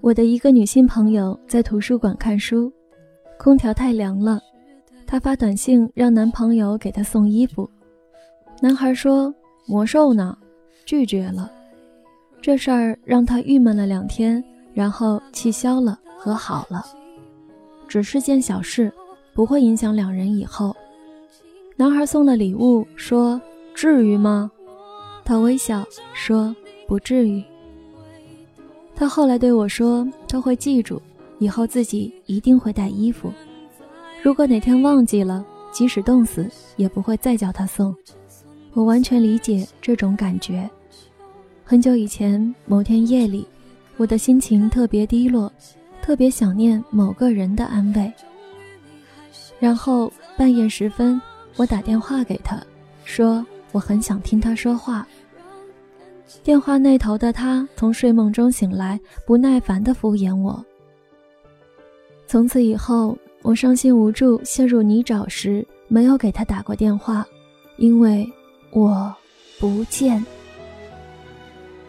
我的一个女性朋友在图书馆看书，空调太凉了，她发短信让男朋友给她送衣服。男孩说：“魔兽呢？”拒绝了。这事儿让她郁闷了两天，然后气消了，和好了。只是件小事，不会影响两人以后。男孩送了礼物，说：“至于吗？”他微笑说：“不至于。”他后来对我说：“他会记住，以后自己一定会带衣服。如果哪天忘记了，即使冻死，也不会再叫他送。”我完全理解这种感觉。很久以前，某天夜里，我的心情特别低落，特别想念某个人的安慰。然后半夜时分，我打电话给他，说我很想听他说话。电话那头的他从睡梦中醒来，不耐烦地敷衍我。从此以后，我伤心无助、陷入泥沼时，没有给他打过电话，因为我不见。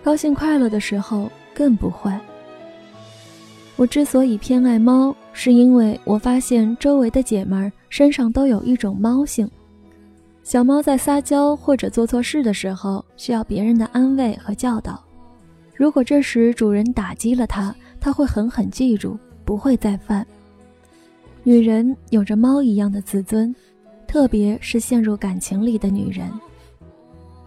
高兴快乐的时候更不会。我之所以偏爱猫，是因为我发现周围的姐们儿身上都有一种猫性。小猫在撒娇或者做错事的时候，需要别人的安慰和教导。如果这时主人打击了它，它会狠狠记住，不会再犯。女人有着猫一样的自尊，特别是陷入感情里的女人，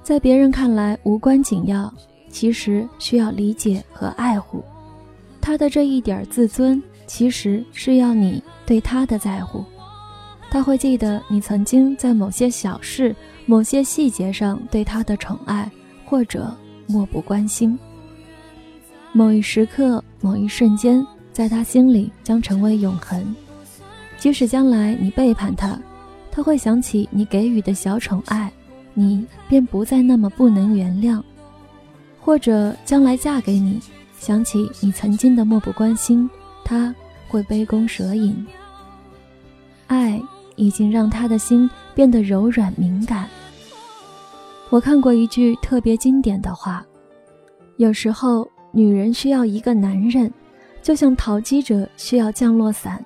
在别人看来无关紧要，其实需要理解和爱护。她的这一点自尊，其实是要你对她的在乎。他会记得你曾经在某些小事、某些细节上对他的宠爱，或者漠不关心。某一时刻、某一瞬间，在他心里将成为永恒。即使将来你背叛他，他会想起你给予的小宠爱，你便不再那么不能原谅。或者将来嫁给你，想起你曾经的漠不关心，他会杯弓蛇影。爱。已经让他的心变得柔软敏感。我看过一句特别经典的话：有时候女人需要一个男人，就像淘机者需要降落伞。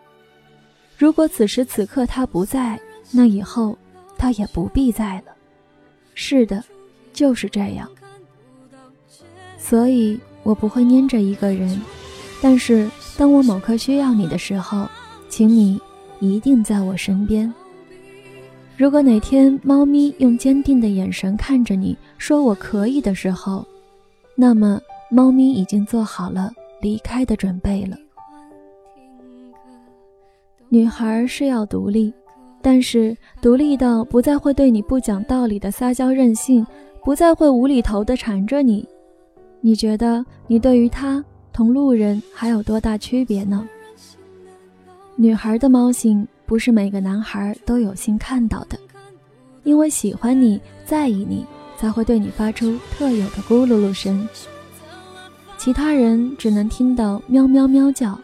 如果此时此刻他不在，那以后他也不必在了。是的，就是这样。所以我不会粘着一个人，但是当我某刻需要你的时候，请你。一定在我身边。如果哪天猫咪用坚定的眼神看着你说“我可以”的时候，那么猫咪已经做好了离开的准备了。女孩是要独立，但是独立到不再会对你不讲道理的撒娇任性，不再会无厘头的缠着你。你觉得你对于她同路人还有多大区别呢？女孩的猫性不是每个男孩都有幸看到的，因为喜欢你在意你，才会对你发出特有的咕噜噜声。其他人只能听到喵喵喵叫，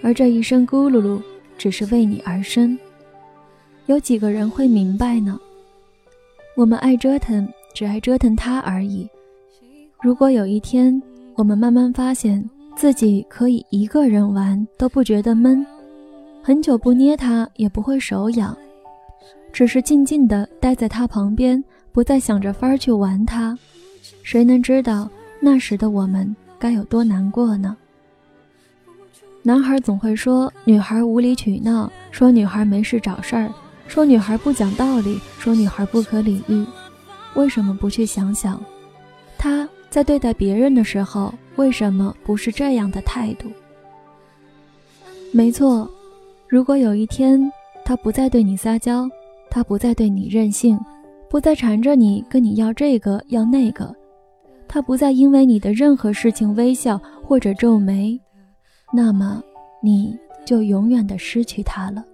而这一声咕噜噜只是为你而生。有几个人会明白呢？我们爱折腾，只爱折腾他而已。如果有一天，我们慢慢发现自己可以一个人玩都不觉得闷。很久不捏它也不会手痒，只是静静地待在它旁边，不再想着法儿去玩它。谁能知道那时的我们该有多难过呢？男孩总会说女孩无理取闹，说女孩没事找事儿，说女孩不讲道理，说女孩不可理喻。为什么不去想想，他在对待别人的时候，为什么不是这样的态度？没错。如果有一天他不再对你撒娇，他不再对你任性，不再缠着你跟你要这个要那个，他不再因为你的任何事情微笑或者皱眉，那么你就永远的失去他了。